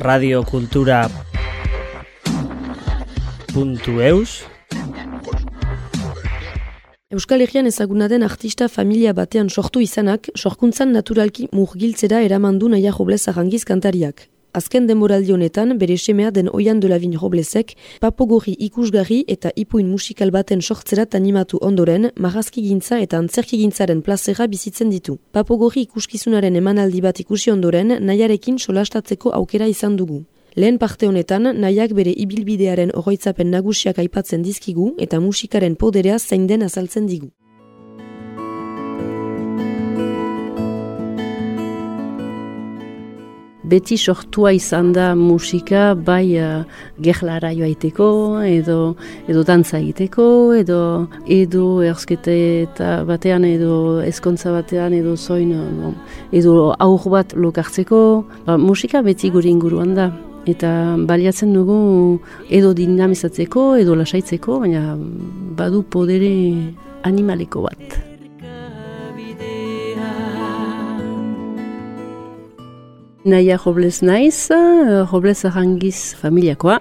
Radio Kultura Euskal Herrian ezaguna den artista familia batean sortu izanak, sorkuntzan naturalki murgiltzera eramandu naia joblez arrangiz kantariak. Azken denboraldi honetan, bere semea den oian de lavin roblezek, papogorri ikusgarri eta ipuin musikal baten sortzerat animatu ondoren, marazki gintza eta antzerki gintzaren plazera bizitzen ditu. Papogorri ikuskizunaren emanaldi bat ikusi ondoren, nahiarekin solastatzeko aukera izan dugu. Lehen parte honetan, nahiak bere ibilbidearen oroitzapen nagusiak aipatzen dizkigu eta musikaren poderea zein den azaltzen digu. Beti sortua izan da musika bai uh, gerlara joaiteko edo, edo dantza egiteko edo edo erzkete eta batean edo ezkontza batean edo zoin edo aur bat lokartzeko. Ba, musika beti gure inguruan da eta baliatzen dugu edo dinamizatzeko edo lasaitzeko, baina badu podere animaleko bat. Naia Robles naiz, Robles Arrangiz familiakoa,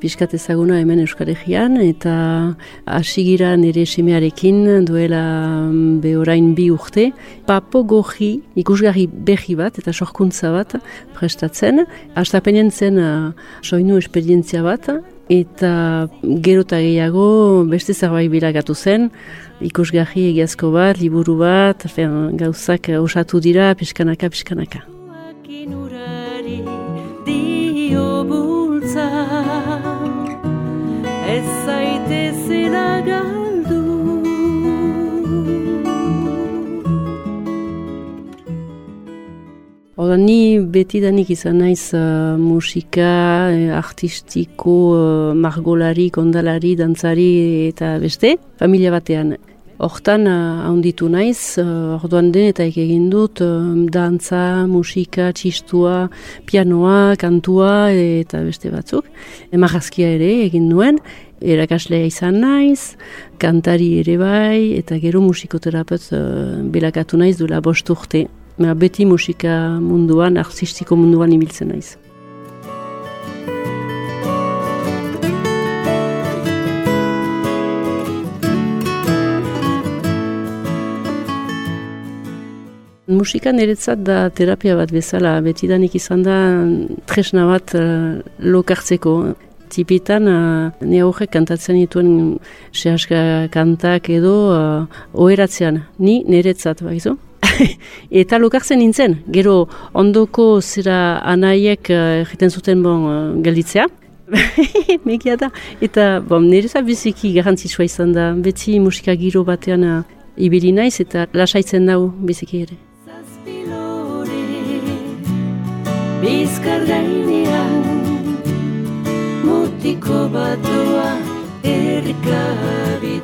pixkat ezaguna hemen Euskal eta asigira nire semearekin duela mm, behorain bi urte. Papo goji ikusgarri behi bat eta sorkuntza bat prestatzen. Aztapenen zen uh, soinu esperientzia bat eta gero eta gehiago beste zerbait bilagatu zen. Ikusgarri egiazko bat, liburu bat, gauzak osatu dira, pixkanaka, pixkanaka. Ez zaite zela galdu Oda ni betidanik izan naiz uh, musika, eh, artistiko, uh, margolari, kondalari, dantzari eta beste. Familia batean Hortan, uh, naiz, uh, orduan denetak egin dut, uh, dantza, musika, txistua, pianoa, kantua eta beste batzuk. Emarazkia ere egin nuen, erakaslea izan naiz, kantari ere bai, eta gero musikoterapeut uh, belakatu naiz duela bost urte. Beti musika munduan, artistiko munduan ibiltzen naiz. Musika niretzat da terapia bat bezala, betidanik izan da tresna bat uh, lokartzeko. Tipitan, uh, ne horrek kantatzen dituen sehaska kantak edo uh, oheratzean, ni niretzat, baizu? eta lokartzen nintzen, gero ondoko zera anaiek uh, egiten zuten bon uh, gelditzea. Megia da, eta bon, niretzat biziki garantzitsua izan da, beti musika giro batean uh, ibili naiz eta lasaitzen dau biziki ere. Bizkar mutiko bat doa erkabidea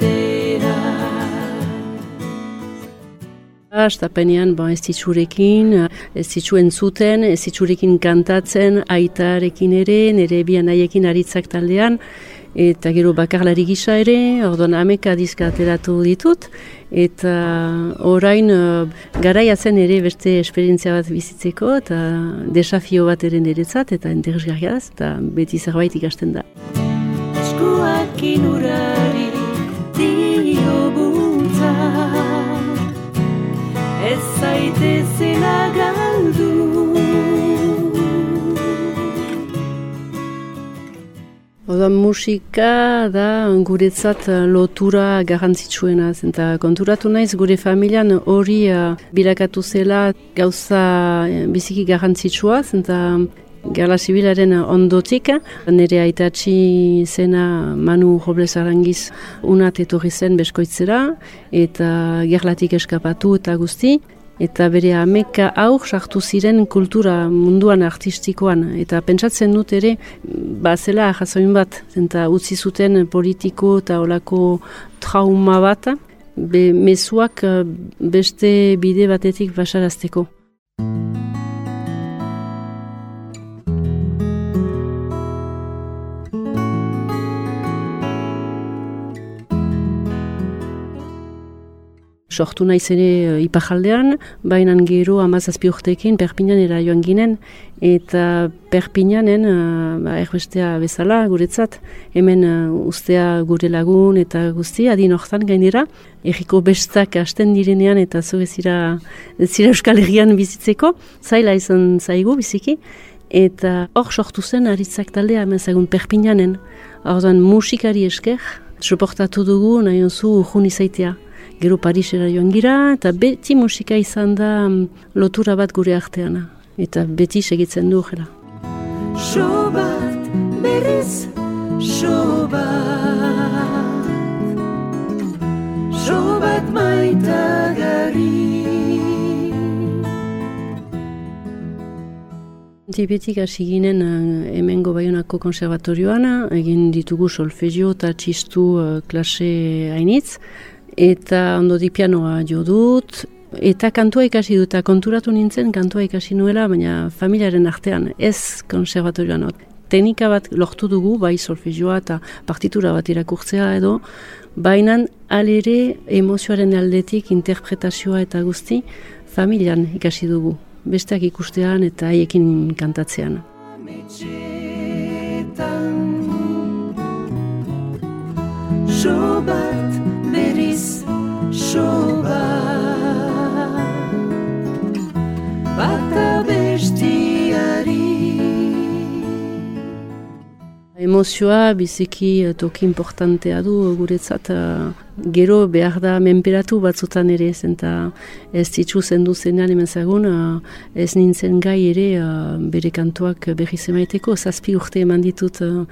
Astapenean ba, ez ditzurekin, ez ditzuen zuten, ez ditzurekin kantatzen, aitarekin ere, nire bian aiekin aritzak taldean, eta gero bakarlari gisa ere, orduan ameka dizka ateratu ditut, eta orain uh, garaiatzen ere beste esperientzia bat bizitzeko, eta desafio bat ere niretzat, eta interesgarriaz, eta beti zerbait ikasten da. Eskuak inurari dio buntza, ez zaite zela Oda musika da guretzat eh, lotura garrantzitsuena eta konturatu naiz gure familian hori uh, bilakatu zela gauza uh, biziki garrantzitsua eta Gala zibilaren ondotik, nire aitatxi zena Manu Robles Arangiz unat etorri zen beskoitzera eta gerlatik eskapatu eta guzti eta bere ameka aur sartu ziren kultura munduan artistikoan eta pentsatzen dut ere bazela jasoin bat eta utzi zuten politiko eta olako trauma bat be mezuak eh, beste bide batetik basarazteko. Sortu naiz ere uh, ipajaldean, baina gero amazazpi urtekin Perpinan era joan ginen, eta Perpinanen, uh, ba, erbestea bezala, guretzat, hemen uh, ustea gure lagun eta guzti, adin hortan gainera, erriko bestak hasten direnean eta zu ezira, ezira Euskal Herrian bizitzeko, zaila izan zaigu biziki, eta hor sortu zen aritzak taldea, hemen zagun Perpinanen, hor musikari esker, soportatu dugu nahi onzu jun izaitea gero Parisera joan gira, eta beti musika izan da mm, lotura bat gure arteana. Eta beti segitzen du jela. So bat, berriz, so bat, so bat maitagari. Tipetik hasi ginen uh, hemengo baionako konservatorioan, egin ditugu solfegio eta txistu uh, klase hainitz, eta ondo di pianoa jo dut, eta kantua ikasi dut, konturatu nintzen kantua ikasi nuela, baina familiaren artean, ez konservatorioan. Teknika bat lortu dugu, bai solfegioa eta partitura bat irakurtzea edo, baina alere emozioaren aldetik interpretazioa eta guzti familian ikasi dugu. Besteak ikustean eta haiekin kantatzean. Emozioa biziki toki importantea du guretzat uh, gero behar da menperatu batzutan ere zenta ez ditzu zendu zenean hemen zagun uh, ez nintzen gai ere uh, bere kantuak berriz emaiteko. Zazpi urte eman ditut uh,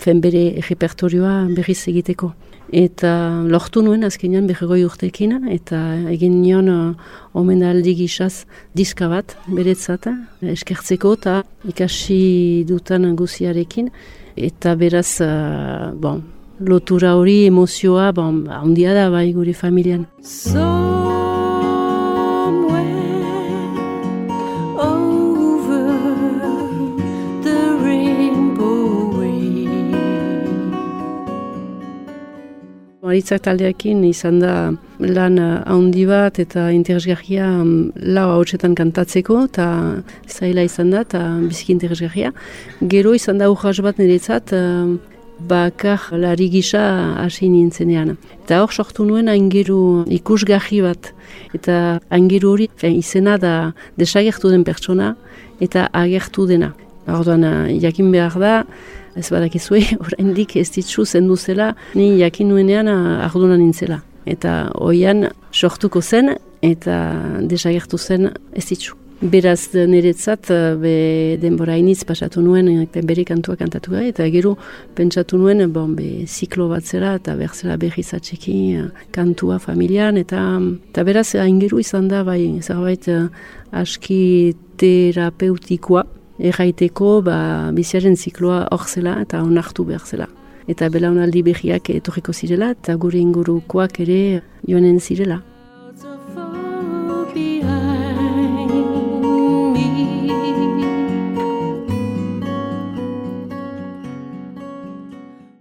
fen bere repertorioa berriz egiteko. Eta lortu nuen azkenean berregoi urtekin eta egin nion uh, omen aldi gisaz diska bat beretzat eskertzeko eta ikasi dutan guziarekin. Eta beraz bon, lotura hori emozioa bon, handia da bai gure familian. Maritzak taldeakin izan da lan handi bat eta interesgarria mm, lau hautsetan kantatzeko eta zaila izan da eta biziki interesgarria. Gero izan da urras bat niretzat uh, bakar lari gisa hasi nintzenean. Eta hor sortu nuen aingeru ikusgarri bat eta aingeru hori izena da desagertu den pertsona eta agertu dena. Orduan, jakin behar da, ez badakizue, oraindik ez ditzu zendu zela, ni jakin nuenean ardunan nintzela. Eta hoian sortuko zen eta desagertu zen ez ditzu. Beraz niretzat be denbora iniz pasatu nuen eta bere kantua kantatu gai, eta gero pentsatu nuen bon, be, ziklo bat zera eta berzela berriz atxeki kantua familian eta, eta beraz aingeru izan da bai zerbait aski terapeutikoa erraiteko ba, biziaren zikloa hor zela eta onartu behar zela. Eta belaunaldi behiak etorriko zirela eta gure ingurukoak ere joanen zirela.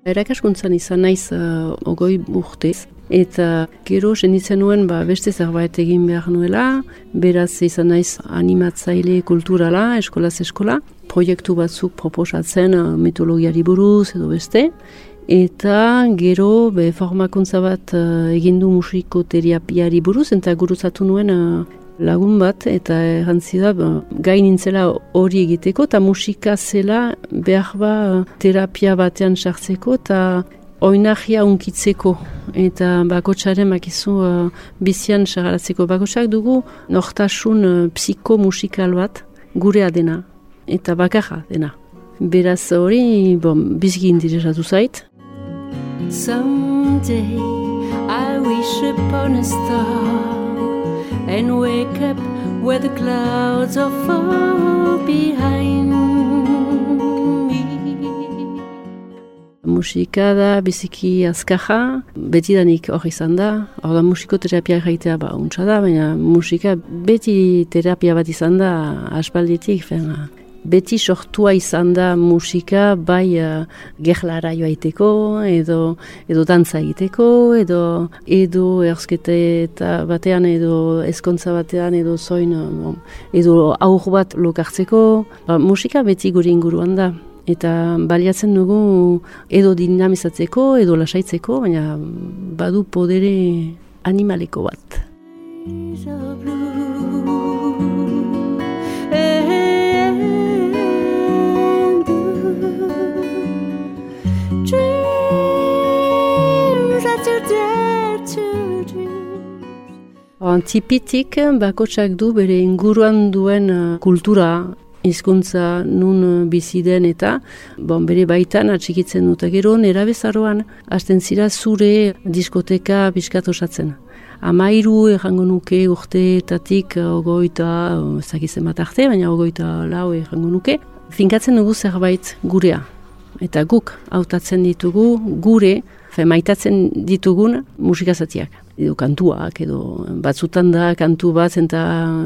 Erakaskuntzan izan naiz uh, ogoi urtez, eta gero senditzen nuen ba, beste zerbait egin behar nuela, beraz izan naiz animatzaile kulturala, eskolaz eskola, proiektu batzuk proposatzen uh, mitologiari buruz edo beste, eta gero be, formakuntza bat uh, egindu musikoterapiari buruz, eta guruzatu nuen uh, lagun bat eta errantzi da ba, gain nintzela hori egiteko eta musika zela behar ba terapia batean sartzeko eta oinahia unkitzeko eta bakotxaren bakizu uh, bizian sagaratzeko bakotxak dugu nortasun uh, psikomusikal bat gurea dena eta bakarra dena. Beraz hori bon, biziki interesatu zait. Someday I wish upon a star and wake up where the clouds are far behind me. Musika da biziki azkaja, betidanik hori izan da, hor da musikoterapia gaitea ba untsa da, baina musika beti terapia bat izan da aspalditik, fena. Beti sortua izan da musika bai uh, gerlara joaiteko edo edo dantza egiteko edo edo erzkete eta batean edo ezkontza batean edo zoin edo aur bat lokartzeko. Ba, musika beti guri inguruan da. Eta baliatzen dugu edo dinamizatzeko edo lasaitzeko baina badu podere animaleko bat Tipitik bakotsak du bere inguruan duen uh, kultura, hizkuntza nun uh, bizi den eta bon, bere baitan atxikitzen dut gero nera bezaroan hasten zira zure diskoteka biskat osatzen. Amairu errango nuke urteetatik ogoita, zakizen bat arte, baina ogoita lau errango nuke. Finkatzen dugu zerbait gurea. Eta guk hautatzen ditugu gure, fe maitatzen ditugun musikazatiak edo kantuak, edo batzutan da kantu bat eta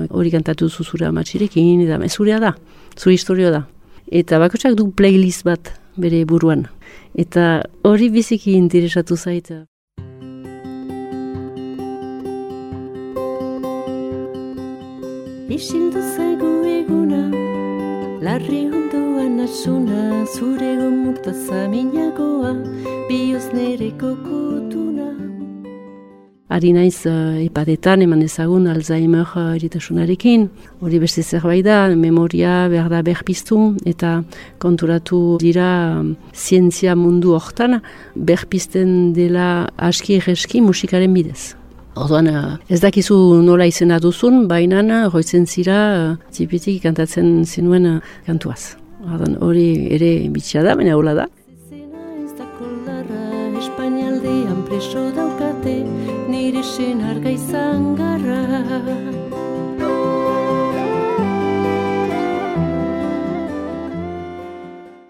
hori kantatu zuzura matxirekin, eta mezurea da, zure historio da. Eta bakotsak du playlist bat bere buruan. Eta hori biziki interesatu zaita. Isildu zaigu eguna, larri ondoan asuna, zure gomukta zaminagoa, bioz nere kokutuna. Ari naiz uh, ipadetan eman ezagun Alzheimer uh, eritasunarekin. Hori beste zerbait da, memoria behar da berpiztu eta konturatu dira um, zientzia mundu hortan berpizten dela aski egeski musikaren bidez. Orduan, ez dakizu nola izena duzun, baina roitzen zira zipitik kantatzen zinuen uh, kantuaz. Orduan, hori ere bitxia da, baina hola da. Espainialdean preso daukate, nire senarga izan garra.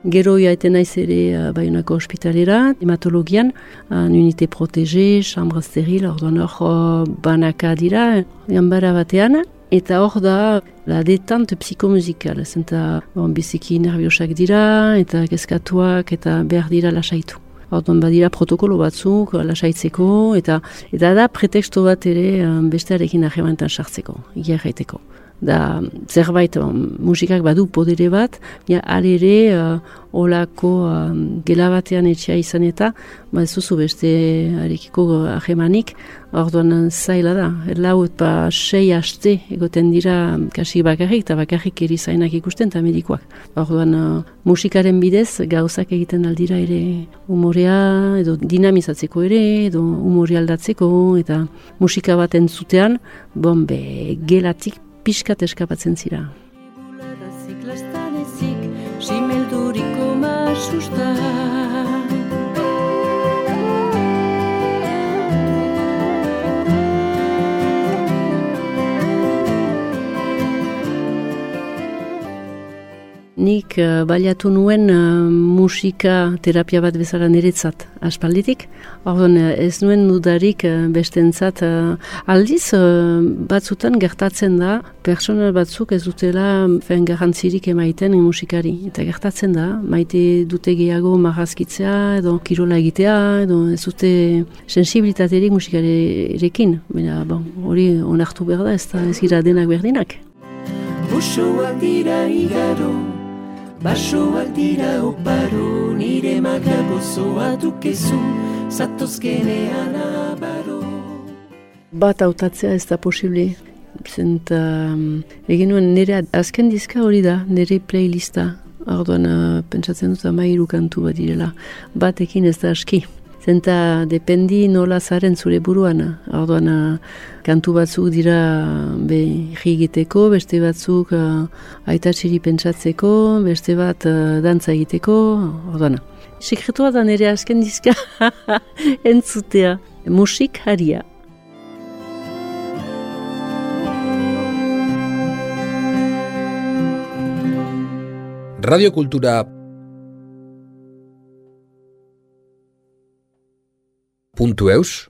Gero jaiten naiz ere uh, Bayonako ospitalera, hematologian, uh, unite protege, chambre steril, orduan hor uh, banaka dira, gambara batean, eta hor da la detante psikomusikal, zenta bon, biziki nerviosak dira, eta eta behar dira lasaitu. Orduan badira protokolo batzuk, lasaitzeko, eta eta da pretexto bat ere um, bestearekin ahemanetan sartzeko, igerraiteko da zerbait musikak badu podere bat, ja ere uh, olako uh, gela batean etxea izan eta ba ez duzu beste arekiko ahemanik, orduan zaila da, lau eta sei aste egoten dira kasi bakarrik eta bakarrik eri zainak ikusten eta medikoak. Orduan uh, musikaren bidez gauzak egiten aldira ere umorea edo dinamizatzeko ere edo umore aldatzeko eta musika bat entzutean, bombe gelatik pixkat eskapatzen zira. Simelduriko nik uh, baliatu nuen uh, musika terapia bat bezala niretzat aspalditik. Orduan uh, ez nuen nudarik uh, bestentzat uh, aldiz uh, batzutan gertatzen da personal batzuk ez dutela fen garantzirik emaiten musikari. Eta gertatzen da, maite dute gehiago marrazkitzea edo kirola egitea edo ez dute sensibilitaterik musikarekin. Baina bon, hori onartu behar da ez da ez gira denak berdinak. Busuak dira igaro Basoak dira oparo, nire magra gozoa dukezu, zatozkenean abaro. Bat autatzea ez da posible. Zenta, um, egin nuen nire azken dizka hori da, nire playlista. Arduan, uh, pentsatzen dut amairu kantu bat direla. Batekin ez da aski. Zenta dependi nola zaren zure buruan. Orduan, kantu batzuk dira be egiteko, beste batzuk uh, aitatxiri pentsatzeko, beste bat uh, dantza egiteko. Orduan, sekretua da nire asken dizka entzutea. Musik haria. Radio Kultura www.eus